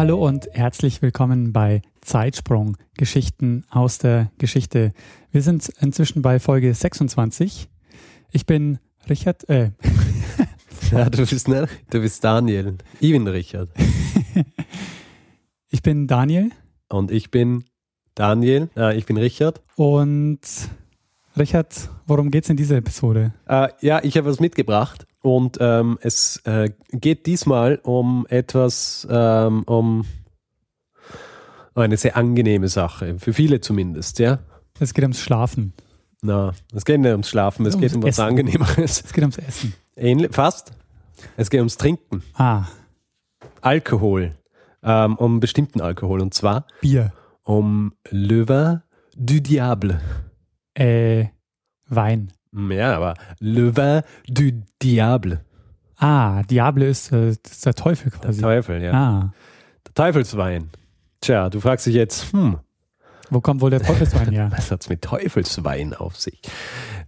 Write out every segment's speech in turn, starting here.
Hallo und herzlich willkommen bei Zeitsprung Geschichten aus der Geschichte. Wir sind inzwischen bei Folge 26. Ich bin Richard, äh. ja, du bist, ne? Du bist Daniel. Ich bin Richard. ich bin Daniel. Und ich bin Daniel. Äh, ich bin Richard. Und Richard, worum geht es in dieser Episode? Äh, ja, ich habe was mitgebracht. Und ähm, es äh, geht diesmal um etwas, ähm, um eine sehr angenehme Sache, für viele zumindest, ja. Es geht ums Schlafen. Na, es geht nicht ums Schlafen, es, es geht um was Essen. Angenehmeres. Es geht ums Essen. Ähnlich, fast. Es geht ums Trinken. Ah. Alkohol. Ähm, um bestimmten Alkohol und zwar Bier. Um Le Vin du Diable. Äh, Wein. Ja, aber Le Vin du Diable. Ah, Diable ist, äh, ist der Teufel quasi. Der Teufel, ja. Ah. Der Teufelswein. Tja, du fragst dich jetzt, hm. Wo kommt wohl der Teufelswein her? Was hat es mit Teufelswein auf sich?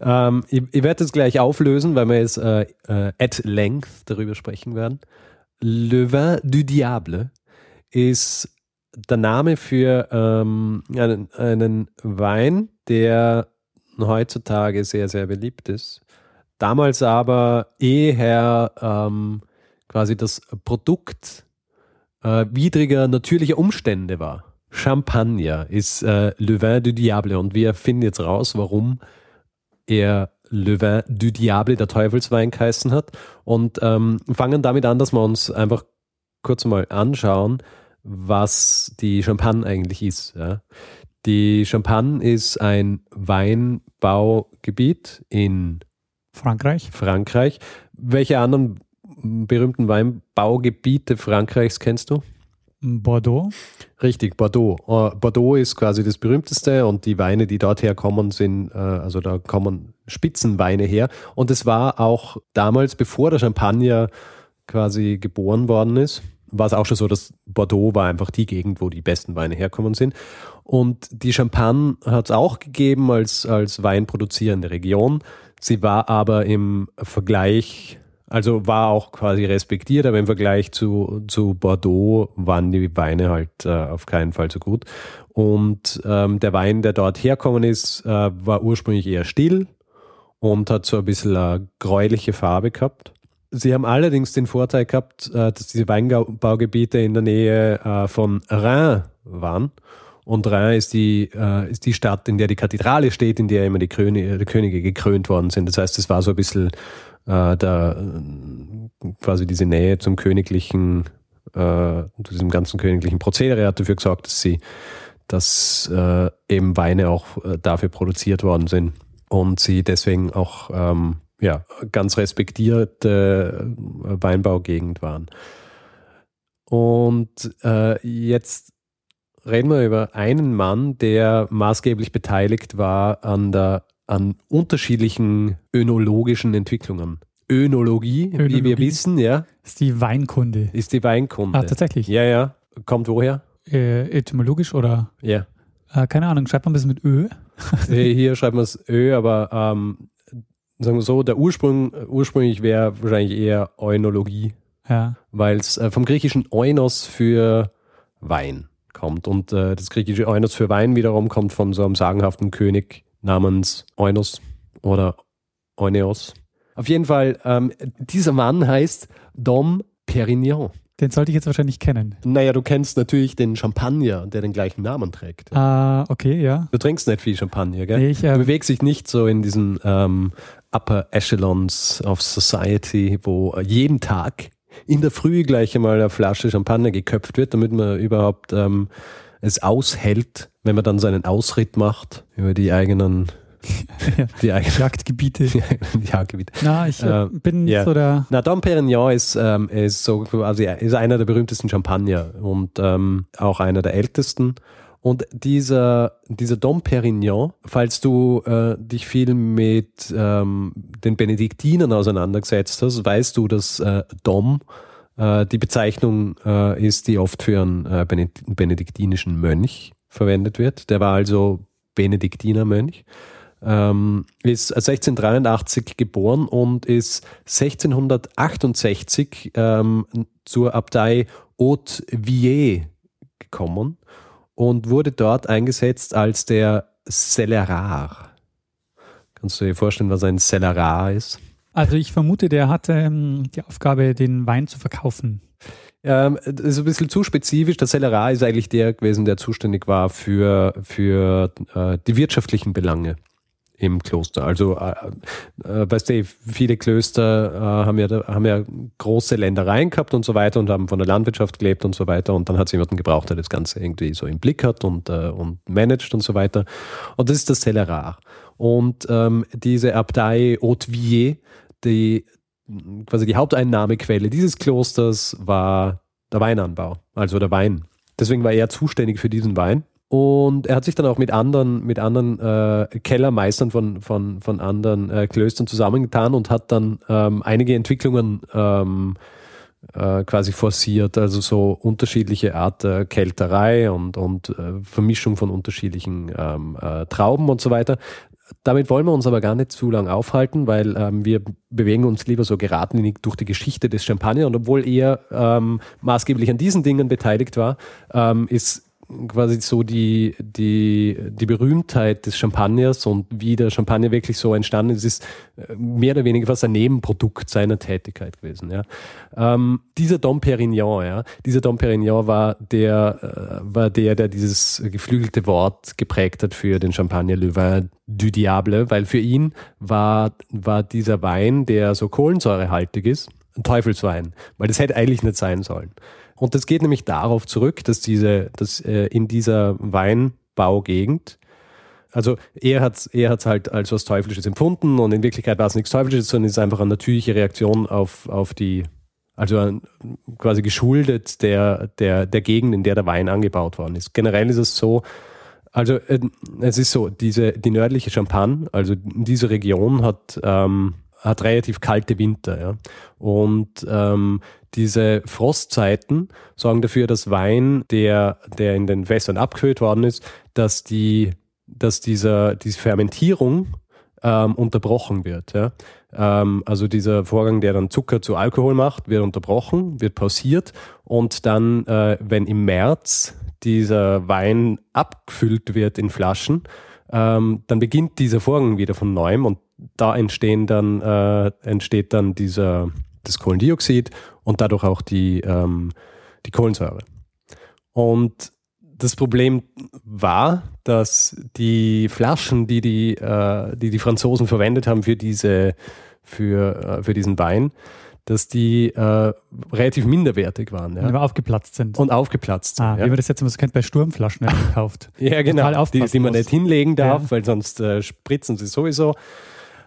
Ähm, ich, ich werde das gleich auflösen, weil wir jetzt äh, äh, at length darüber sprechen werden. Le Vin du Diable ist der Name für ähm, einen, einen Wein, der heutzutage sehr, sehr beliebt ist. Damals aber eher ähm, quasi das Produkt äh, widriger natürlicher Umstände war. Champagner ist äh, Le Vin du Diable und wir finden jetzt raus, warum er Le Vin du Diable, der Teufelswein, geheißen hat und ähm, fangen damit an, dass wir uns einfach kurz mal anschauen, was die Champagne eigentlich ist. Ja. Die Champagne ist ein Weinbaugebiet in Frankreich. Frankreich. Welche anderen berühmten Weinbaugebiete Frankreichs kennst du? Bordeaux. Richtig, Bordeaux. Uh, Bordeaux ist quasi das berühmteste und die Weine, die dort herkommen, sind, uh, also da kommen Spitzenweine her. Und es war auch damals, bevor der Champagner quasi geboren worden ist, war es auch schon so, dass Bordeaux war einfach die Gegend, wo die besten Weine herkommen sind. Und die Champagne hat es auch gegeben als, als weinproduzierende Region. Sie war aber im Vergleich, also war auch quasi respektiert, aber im Vergleich zu, zu Bordeaux waren die Weine halt äh, auf keinen Fall so gut. Und ähm, der Wein, der dort herkommen ist, äh, war ursprünglich eher still und hat so ein bisschen eine gräuliche Farbe gehabt. Sie haben allerdings den Vorteil gehabt, äh, dass diese Weinbaugebiete in der Nähe äh, von Rhin waren. Und Rhin ist die, äh, ist die Stadt, in der die Kathedrale steht, in der immer die, Könige, gekrönt worden sind. Das heißt, es war so ein bisschen der, quasi diese Nähe zum königlichen, zu diesem ganzen königlichen Prozedere hat dafür gesorgt, dass sie, dass eben Weine auch dafür produziert worden sind und sie deswegen auch ähm, ja, ganz respektierte Weinbaugegend waren. Und äh, jetzt reden wir über einen Mann, der maßgeblich beteiligt war an, der, an unterschiedlichen önologischen Entwicklungen. Önologie, Önologie, wie wir wissen, ja. Ist die Weinkunde. Ist die Weinkunde. Ah, tatsächlich. Ja, ja. Kommt woher? Äh, etymologisch oder? Ja. Äh, keine Ahnung, schreibt man das mit Ö? Hier schreibt man es Ö, aber ähm, sagen wir so, der Ursprung, ursprünglich wäre wahrscheinlich eher Eunologie. Ja. Weil es äh, vom griechischen Eunos für Wein kommt. Und äh, das griechische Eunos für Wein wiederum kommt von so einem sagenhaften König namens Eunos oder Euneos. Auf jeden Fall, ähm, dieser Mann heißt Dom Perignon. Den sollte ich jetzt wahrscheinlich kennen. Naja, du kennst natürlich den Champagner, der den gleichen Namen trägt. Ah, okay, ja. Du trinkst nicht viel Champagner, gell? Nee, ich, äh, du bewegst dich nicht so in diesen ähm, Upper Echelons of Society, wo jeden Tag in der Früh gleich einmal eine Flasche Champagner geköpft wird, damit man überhaupt ähm, es aushält, wenn man dann seinen Ausritt macht über die eigenen die eigenen Jagdgebiete. die Jagdgebiete. Na, ich äh, Ähm, bin ja. so der. Na, Dom Perignon ist, ähm, ist so quasi ist einer der berühmtesten Champagner und ähm, auch einer der ältesten. Und dieser, dieser Dom Perignon, falls du äh, dich viel mit ähm, den Benediktinern auseinandergesetzt hast, weißt du, dass äh, Dom äh, die Bezeichnung äh, ist, die oft für einen äh, Bened- benediktinischen Mönch verwendet wird. Der war also Benediktinermönch. Ähm, ist 1683 geboren und ist 1668 ähm, zur Abtei Haute-Vier gekommen und wurde dort eingesetzt als der Cellerar. Kannst du dir vorstellen, was ein Cellerar ist? Also ich vermute, der hatte ähm, die Aufgabe, den Wein zu verkaufen. Ähm, das ist ein bisschen zu spezifisch. Der Cellerar ist eigentlich der gewesen, der zuständig war für, für äh, die wirtschaftlichen Belange im Kloster. Also, äh, äh, weißt du, viele Klöster äh, haben, ja, haben ja große Ländereien gehabt und so weiter und haben von der Landwirtschaft gelebt und so weiter. Und dann hat es jemanden gebraucht, der das Ganze irgendwie so im Blick hat und, äh, und managt und so weiter. Und das ist das Cellerar. Und ähm, diese Abtei Haute-Vier, die quasi die Haupteinnahmequelle dieses Klosters war der Weinanbau, also der Wein. Deswegen war er zuständig für diesen Wein. Und er hat sich dann auch mit anderen, mit anderen äh, Kellermeistern von, von, von anderen äh, Klöstern zusammengetan und hat dann ähm, einige Entwicklungen ähm, äh, quasi forciert, also so unterschiedliche Art der Kälterei und, und äh, Vermischung von unterschiedlichen ähm, äh, Trauben und so weiter. Damit wollen wir uns aber gar nicht zu lang aufhalten, weil ähm, wir bewegen uns lieber so geradlinig durch die Geschichte des Champagner und obwohl er ähm, maßgeblich an diesen Dingen beteiligt war, ähm, ist quasi so die, die, die Berühmtheit des Champagners und wie der Champagner wirklich so entstanden ist, ist äh, mehr oder weniger fast ein Nebenprodukt seiner Tätigkeit gewesen. Ja. Ähm, dieser Dom Perignon, ja, dieser Dom Perignon war der, äh, war der, der dieses geflügelte Wort geprägt hat für den Champagner Le Vin du Diable, weil für ihn war, war dieser Wein, der so kohlensäurehaltig ist, ein Teufelswein, weil das hätte eigentlich nicht sein sollen. Und das geht nämlich darauf zurück, dass diese, dass äh, in dieser Weinbaugegend, also er hat es er hat's halt als was Teuflisches empfunden und in Wirklichkeit war es nichts Teuflisches, sondern es ist einfach eine natürliche Reaktion auf, auf die, also quasi geschuldet der, der, der Gegend, in der der Wein angebaut worden ist. Generell ist es so, also äh, es ist so, diese, die nördliche Champagne, also diese Region hat, ähm, hat relativ kalte Winter. Ja? Und ähm, diese Frostzeiten sorgen dafür, dass Wein, der, der in den Fässern abgefüllt worden ist, dass, die, dass dieser, diese Fermentierung ähm, unterbrochen wird. Ja? Ähm, also dieser Vorgang, der dann Zucker zu Alkohol macht, wird unterbrochen, wird pausiert und dann, äh, wenn im März dieser Wein abgefüllt wird in Flaschen, ähm, dann beginnt dieser Vorgang wieder von neuem und da entstehen dann, äh, entsteht dann dieser, das Kohlendioxid und dadurch auch die, ähm, die Kohlensäure. Und das Problem war, dass die Flaschen, die die, äh, die, die Franzosen verwendet haben für, diese, für, äh, für diesen Wein, dass die äh, relativ minderwertig waren. Ja? aufgeplatzt sind. Und aufgeplatzt sind. ah, ja. Wie man das jetzt immer so kennt bei Sturmflaschen gekauft. Ja, genau. Die, die man nicht hinlegen darf, Ja. weil sonst äh, spritzen sie sowieso.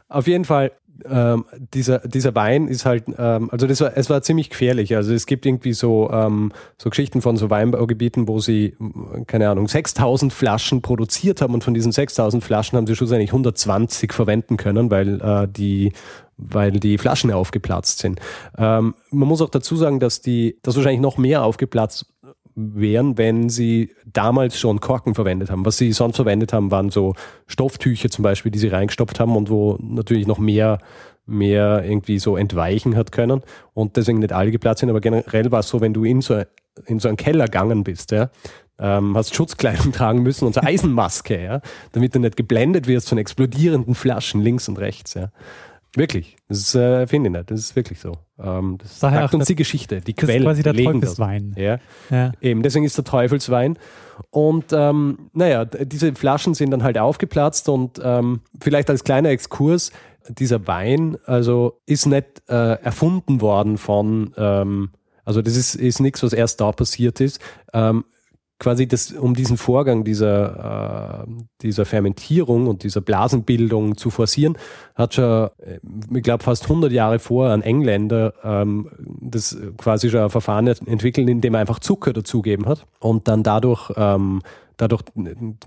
Auf jeden Fall, ähm, dieser, dieser Wein ist halt, ähm, also das war, es war ziemlich gefährlich. Also es gibt irgendwie so, ähm, so Geschichten von so Weinbaugebieten, wo sie, m, keine Ahnung, 6000 Flaschen produziert haben und von diesen 6000 Flaschen haben sie schlussendlich 120 verwenden können, weil äh, die weil die Flaschen aufgeplatzt sind. Ähm, man muss auch dazu sagen, dass die, dass wahrscheinlich noch mehr aufgeplatzt wären, wenn sie damals schon Korken verwendet haben. Was sie sonst verwendet haben, waren so Stofftücher zum Beispiel, die sie reingestopft haben und wo natürlich noch mehr, mehr irgendwie so entweichen hat können und deswegen nicht alle geplatzt sind. Aber generell war es so, wenn du in so, in so einen Keller gegangen bist, ja, ähm, hast Schutzkleidung tragen müssen und so Eisenmaske, ja, damit du nicht geblendet wirst von explodierenden Flaschen links und rechts, ja. Wirklich. Das äh, finde ich nicht. Das ist wirklich so. Ähm, das Daher sagt uns das- die Geschichte, die Das ist quasi der. Teufelswein. Ja, Ja. eben. Deswegen ist der Teufelswein. Und ähm, naja, diese Flaschen sind dann halt aufgeplatzt und ähm, vielleicht als kleiner Exkurs, dieser Wein, also ist nicht äh, erfunden worden von, ähm, also das ist, ist nichts, was erst da passiert ist. Quasi das, um diesen Vorgang dieser, äh, dieser Fermentierung und dieser Blasenbildung zu forcieren, hat schon, äh, ich glaube, fast 100 Jahre vor ein Engländer ähm, das quasi schon ein Verfahren entwickelt, in dem er einfach Zucker dazugeben hat und dann dadurch ähm, dadurch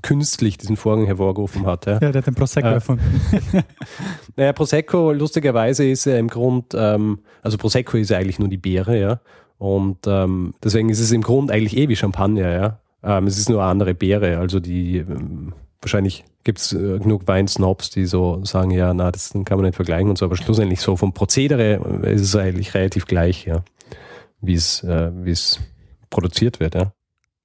künstlich diesen Vorgang hervorgerufen hat. Ja, ja der hat den Prosecco äh, erfunden. naja, Prosecco, lustigerweise ist er im Grund, ähm, also Prosecco ist ja eigentlich nur die Beere, ja. Und ähm, deswegen ist es im Grund eigentlich eh wie Champagner, ja. Ähm, es ist nur eine andere Beere. Also die ähm, wahrscheinlich gibt es äh, genug Weinsnobs, die so sagen, ja, na, das kann man nicht vergleichen und so, aber schlussendlich so vom Prozedere ist es eigentlich relativ gleich, ja, wie es, äh, wie es produziert wird, ja.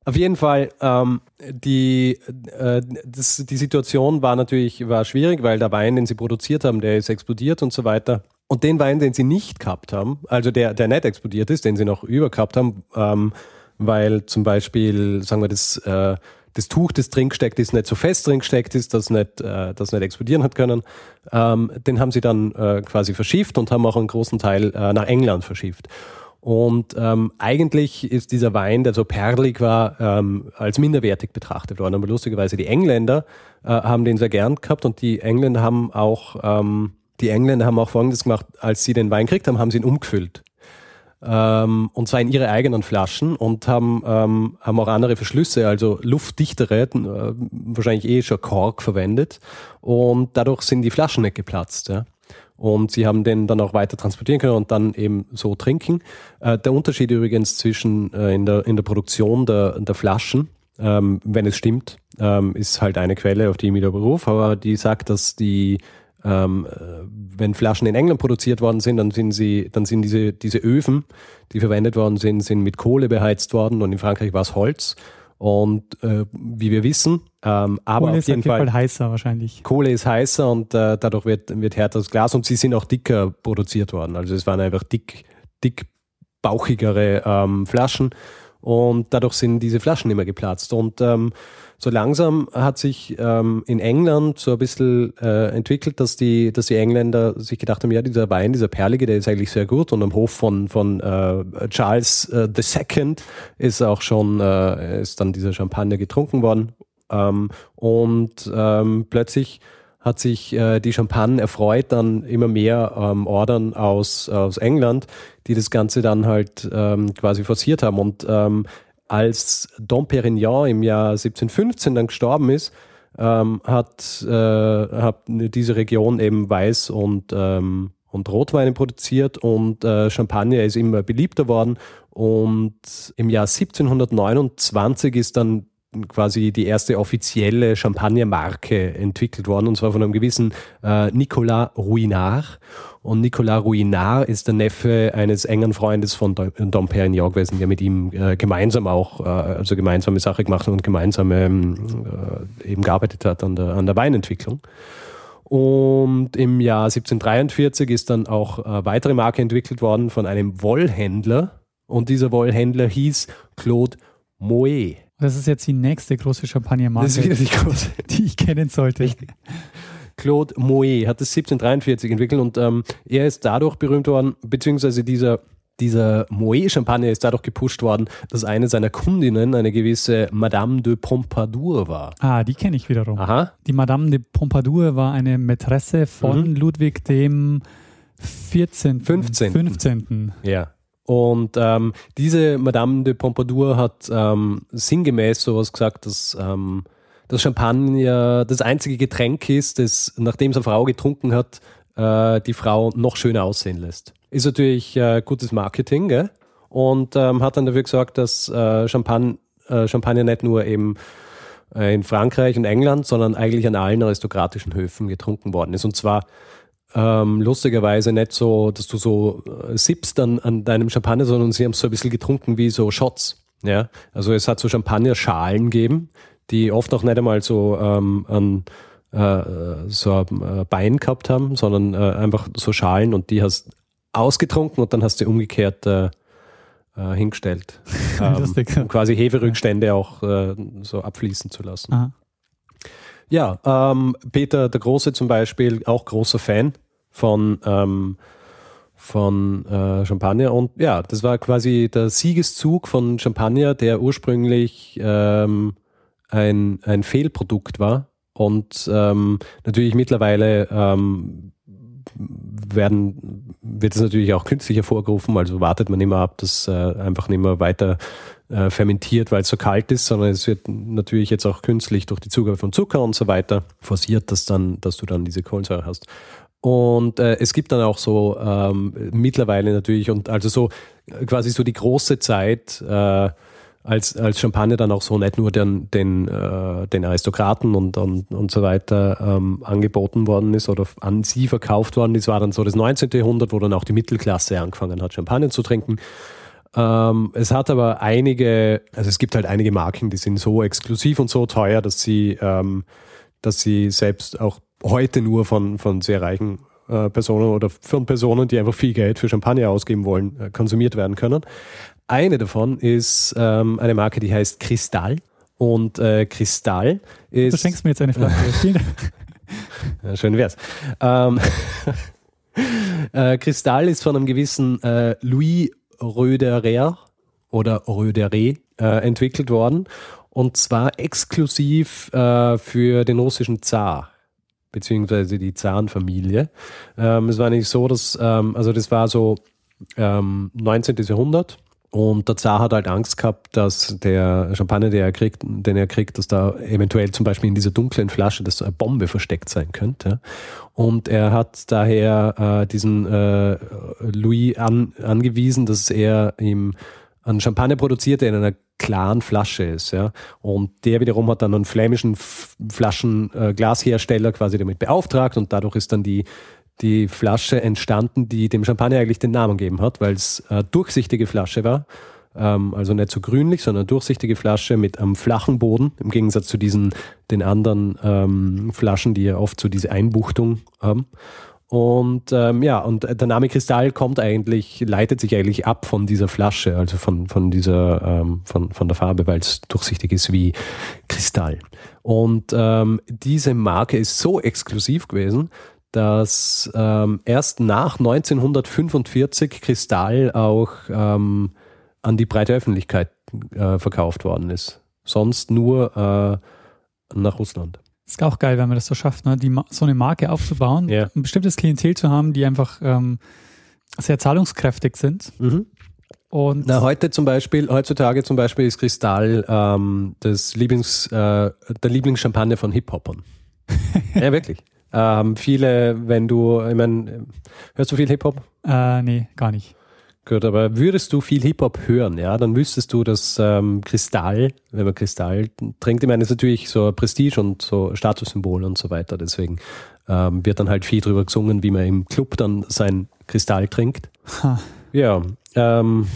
Auf jeden Fall, ähm, die, äh, das, die Situation war natürlich war schwierig, weil der Wein, den sie produziert haben, der ist explodiert und so weiter. Und den Wein, den sie nicht gehabt haben, also der, der nicht explodiert ist, den sie noch übergehabt haben, ähm, weil zum Beispiel, sagen wir, das, äh, das Tuch, das drin gesteckt ist, nicht so fest drin gesteckt ist, dass nicht, äh, das nicht explodieren hat können, ähm, den haben sie dann äh, quasi verschifft und haben auch einen großen Teil äh, nach England verschifft. Und ähm, eigentlich ist dieser Wein, der so perlig war, ähm, als minderwertig betrachtet worden. Aber lustigerweise die Engländer äh, haben den sehr gern gehabt und die Engländer haben auch ähm, die Engländer haben auch Folgendes gemacht, als sie den Wein gekriegt haben, haben sie ihn umgefüllt. Ähm, und zwar in ihre eigenen Flaschen und haben, ähm, haben auch andere Verschlüsse, also luftdichtere, äh, wahrscheinlich eh schon Kork verwendet. Und dadurch sind die Flaschen nicht geplatzt. Ja. Und sie haben den dann auch weiter transportieren können und dann eben so trinken. Äh, der Unterschied übrigens zwischen äh, in, der, in der Produktion der, der Flaschen, ähm, wenn es stimmt, ähm, ist halt eine Quelle, auf die ich mich da berufe, aber die sagt, dass die ähm, äh, wenn Flaschen in England produziert worden sind, dann sind sie, dann sind diese, diese Öfen, die verwendet worden sind, sind mit Kohle beheizt worden und in Frankreich war es Holz. Und äh, wie wir wissen, ähm, aber Kohle auf jeden ist Fall, Fall heißer wahrscheinlich. Kohle ist heißer und äh, dadurch wird, wird härter das Glas und sie sind auch dicker produziert worden. Also es waren einfach dick, dick bauchigere ähm, Flaschen und dadurch sind diese Flaschen immer geplatzt. Und ähm, so langsam hat sich ähm, in England so ein bisschen äh, entwickelt, dass die, dass die Engländer sich gedacht haben, ja, dieser Wein, dieser Perlige, der ist eigentlich sehr gut und am Hof von, von äh, Charles äh, II ist auch schon, äh, ist dann dieser Champagner getrunken worden ähm, und ähm, plötzlich hat sich äh, die Champagne erfreut, dann immer mehr ähm, Ordern aus, aus England, die das Ganze dann halt ähm, quasi forciert haben. Und ähm, als Dom Perignon im Jahr 1715 dann gestorben ist, ähm, hat, äh, hat diese Region eben Weiß und, ähm, und Rotweine produziert und äh, Champagner ist immer beliebter worden. Und im Jahr 1729 ist dann quasi die erste offizielle Champagnermarke entwickelt worden, und zwar von einem gewissen äh, Nicolas Ruinard. Und Nicolas Ruinard ist der Neffe eines engen Freundes von Dom Perignon gewesen, der mit ihm äh, gemeinsam auch, äh, also gemeinsame Sache gemacht und gemeinsam ähm, äh, eben gearbeitet hat an der, an der Weinentwicklung. Und im Jahr 1743 ist dann auch eine äh, weitere Marke entwickelt worden von einem Wollhändler. Und dieser Wollhändler hieß Claude Moet. Das ist jetzt die nächste große Champagnermarke, die, die ich kennen sollte. Richtig. Claude Moet hat das 1743 entwickelt und ähm, er ist dadurch berühmt worden, beziehungsweise dieser, dieser Moet-Champagner ist dadurch gepusht worden, dass eine seiner Kundinnen eine gewisse Madame de Pompadour war. Ah, die kenne ich wiederum. Aha. Die Madame de Pompadour war eine Mätresse von mhm. Ludwig dem 14. 15. 15. Ja. Und ähm, diese Madame de Pompadour hat ähm, sinngemäß sowas gesagt, dass ähm, das Champagner das einzige Getränk ist, das, nachdem es eine Frau getrunken hat, äh, die Frau noch schöner aussehen lässt. Ist natürlich äh, gutes Marketing, gell? Und ähm, hat dann dafür gesorgt, dass äh, Champagne, äh, Champagner nicht nur eben äh, in Frankreich und England, sondern eigentlich an allen aristokratischen Höfen getrunken worden ist. Und zwar ähm, lustigerweise nicht so, dass du so äh, sippst an, an deinem Champagner, sondern sie haben es so ein bisschen getrunken wie so Shots. Ja, also es hat so Champagner-Schalen gegeben, die oft auch nicht einmal so ähm, an äh, so ein äh, Bein gehabt haben, sondern äh, einfach so Schalen und die hast ausgetrunken und dann hast du umgekehrt äh, äh, hingestellt, ähm, um quasi Heferückstände auch so abfließen zu lassen. Aha. Ja, ähm, Peter der Große zum Beispiel, auch großer Fan von, ähm, von äh, Champagner. Und ja, das war quasi der Siegeszug von Champagner, der ursprünglich ähm, ein, ein Fehlprodukt war. Und ähm, natürlich mittlerweile ähm, werden, wird es natürlich auch künstlich hervorgerufen, also wartet man immer ab, dass äh, einfach nicht mehr weiter äh, fermentiert, weil es so kalt ist, sondern es wird natürlich jetzt auch künstlich durch die Zugabe von Zucker und so weiter forciert, dass dann, dass du dann diese Kohlensäure hast. Und äh, es gibt dann auch so ähm, mittlerweile natürlich und also so quasi so die große Zeit, äh, als, als Champagner dann auch so nicht nur den, den, äh, den Aristokraten und, und, und so weiter ähm, angeboten worden ist oder an sie verkauft worden ist, war dann so das 19. Jahrhundert, wo dann auch die Mittelklasse angefangen hat, Champagner zu trinken. Ähm, es hat aber einige, also es gibt halt einige Marken, die sind so exklusiv und so teuer, dass sie, ähm, dass sie selbst auch heute nur von, von sehr reichen äh, Personen oder von Personen, die einfach viel Geld für Champagner ausgeben wollen, äh, konsumiert werden können. Eine davon ist ähm, eine Marke, die heißt Kristall. Und äh, Kristall ist. Du schenkst mir jetzt eine Flasche. Ja, schön wär's. Ähm, äh, Kristall ist von einem gewissen äh, Louis Röderer oder Röderer äh, entwickelt worden. Und zwar exklusiv für den russischen Zar beziehungsweise die Zarenfamilie. Ähm, es war nicht so, dass, ähm, also das war so ähm, 19. Jahrhundert und der Zar hat halt Angst gehabt, dass der Champagner, den er kriegt, den er kriegt, dass da eventuell zum Beispiel in dieser dunklen Flasche, dass eine Bombe versteckt sein könnte. Und er hat daher äh, diesen äh, Louis an, angewiesen, dass er ihm einen Champagner produziert, der in einer klaren Flasche ist. Ja. Und der wiederum hat dann einen flämischen Flaschenglashersteller äh, quasi damit beauftragt und dadurch ist dann die die Flasche entstanden, die dem Champagner eigentlich den Namen gegeben hat, weil es äh, durchsichtige Flasche war. Ähm, also nicht so grünlich, sondern durchsichtige Flasche mit einem flachen Boden, im Gegensatz zu diesen, den anderen ähm, Flaschen, die ja oft so diese Einbuchtung haben. Und ähm, ja, und der Name Kristall kommt eigentlich, leitet sich eigentlich ab von dieser Flasche, also von, von dieser, ähm, von, von der Farbe, weil es durchsichtig ist wie Kristall. Und ähm, diese Marke ist so exklusiv gewesen, dass ähm, erst nach 1945 Kristall auch ähm, an die breite Öffentlichkeit äh, verkauft worden ist. Sonst nur äh, nach Russland. Ist auch geil, wenn man das so schafft, ne? die, so eine Marke aufzubauen, Ja. ein bestimmtes Klientel zu haben, die einfach ähm, sehr zahlungskräftig sind. Mhm. Und Na, heute zum Beispiel, heutzutage zum Beispiel ist Kristall ähm, das Lieblings, äh, der Lieblingschampagner von Hip-Hopern. ja, wirklich. Ähm, viele, wenn du, ich meine, hörst du viel Hip-Hop? äh, nee, gar nicht. Gut, aber würdest du viel Hip-Hop hören, ja, dann wüsstest du, dass ähm, Kristall, wenn man Kristall trinkt, ich meine, das ist natürlich so Prestige und so Statussymbol und so weiter. Deswegen ähm, wird dann halt viel drüber gesungen, wie man im Club dann sein Kristall trinkt. Ha. Ja, ähm,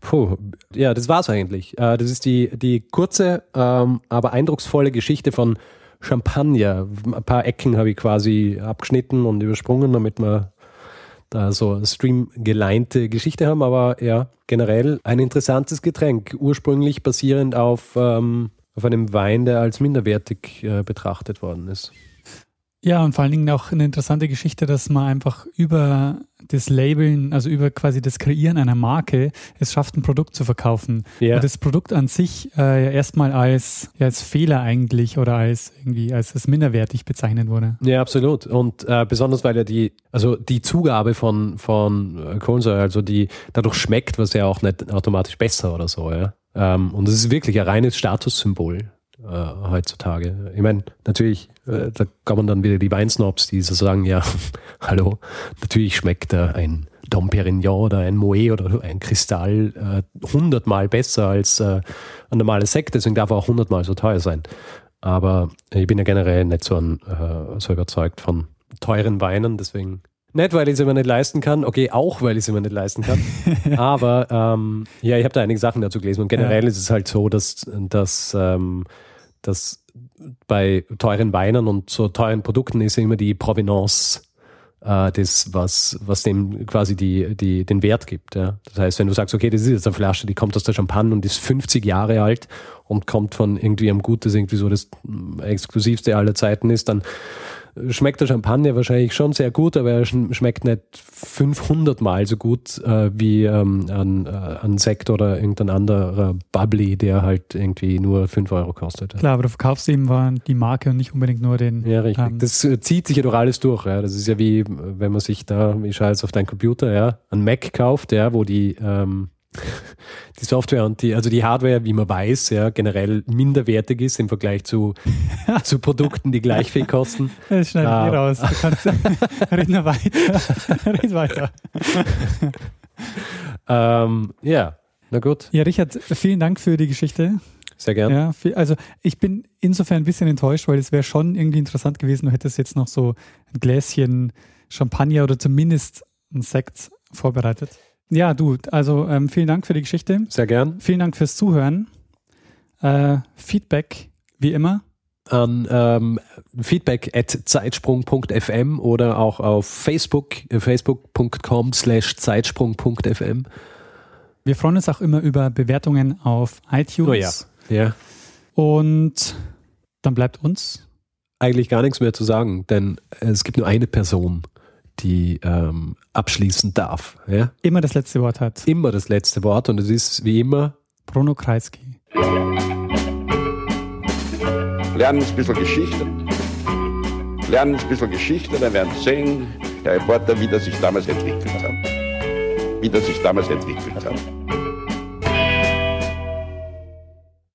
puh, ja, das war's eigentlich. Äh, das ist die, die kurze, ähm, aber eindrucksvolle Geschichte von Champagner. Ein paar Ecken habe ich quasi abgeschnitten und übersprungen, damit wir da so eine streamgeleinte Geschichte haben. Aber ja, generell ein interessantes Getränk. Ursprünglich basierend auf, ähm, auf einem Wein, der als minderwertig äh, betrachtet worden ist. Ja, und vor allen Dingen auch eine interessante Geschichte, dass man einfach über das Labeln, also über quasi das Kreieren einer Marke, es schafft, ein Produkt zu verkaufen. Ja. Und das Produkt an sich äh, ja erstmal als, ja, als Fehler eigentlich oder als irgendwie als, als minderwertig bezeichnet wurde. Ja, absolut. Und äh, besonders, weil ja die, also die Zugabe von, von äh, Kohlensäure, also die dadurch schmeckt, was ja auch nicht automatisch besser oder so, ja. Ähm, und es ist wirklich ein reines Statussymbol äh, heutzutage. Ich meine, natürlich, äh, da kommen dann wieder die Weinsnobs, die so sagen, ja, hallo, natürlich schmeckt äh, ein Dom Perignon oder ein Moët oder ein Kristall äh, hundertmal besser als äh, ein normales Sekt, deswegen darf er auch hundertmal so teuer sein. Aber ich bin ja generell nicht so, ein, äh, so überzeugt von teuren Weinen, deswegen nicht, weil ich es immer nicht leisten kann. Okay, auch weil ich es immer nicht leisten kann. Aber ähm, ja, ich habe da einige Sachen dazu gelesen. Und generell Ja. ist es halt so, dass, dass, ähm, dass bei teuren Weinen und so teuren Produkten ist ja immer die Provenance äh, das, was, was dem quasi die, die, den Wert gibt. Ja. Das heißt, wenn du sagst, okay, das ist jetzt eine Flasche, die kommt aus der Champagne und ist 50 Jahre alt und kommt von irgendwie einem Gut, das irgendwie so das mm, exklusivste aller Zeiten ist, dann schmeckt der Champagner wahrscheinlich schon sehr gut, aber er schmeckt nicht 500 Mal so gut äh, wie ähm, ein, äh, ein Sekt oder irgendein anderer Bubbly, der halt irgendwie nur 5 Euro kostet. Klar, aber du verkaufst eben die Marke und nicht unbedingt nur den. Ja, richtig. Ähm, das äh, zieht sich ja doch alles durch. Ja. Das ist ja wie, wenn man sich da, ich schaue jetzt auf deinen Computer, ja, ein Mac kauft, ja, wo die ähm, die Software und die, also die Hardware, wie man weiß, ja, generell minderwertig ist im Vergleich zu, zu Produkten, die gleich viel kosten. Das schneide ich ah. raus. Du kannst, red nur weiter. red weiter. ähm, ja, na gut. Ja, Richard, vielen Dank für die Geschichte. Sehr gerne. Ja, viel, also ich bin insofern ein bisschen enttäuscht, weil es wäre schon irgendwie interessant gewesen, du hättest jetzt noch so ein Gläschen Champagner oder zumindest ein Sekt vorbereitet. Ja, du, also ähm, vielen Dank für die Geschichte. Sehr gern. Vielen Dank fürs Zuhören. Äh, Feedback, wie immer. An ähm, feedback at zeitsprung.fm oder auch auf Facebook, äh, facebook.com slash zeitsprung.fm. Wir freuen uns auch immer über Bewertungen auf iTunes. Oh ja. ja. Und dann bleibt uns eigentlich gar nichts mehr zu sagen, denn es gibt nur eine Person, die ähm, abschließen darf. Ja? Immer das letzte Wort hat. Immer das letzte Wort und es ist wie immer Bruno Kreisky. Lernen ein bisschen Geschichte. Lernen ein bisschen Geschichte, dann werden Sie sehen, der Reporter, wie das sich damals entwickelt hat. Wie das sich damals entwickelt hat.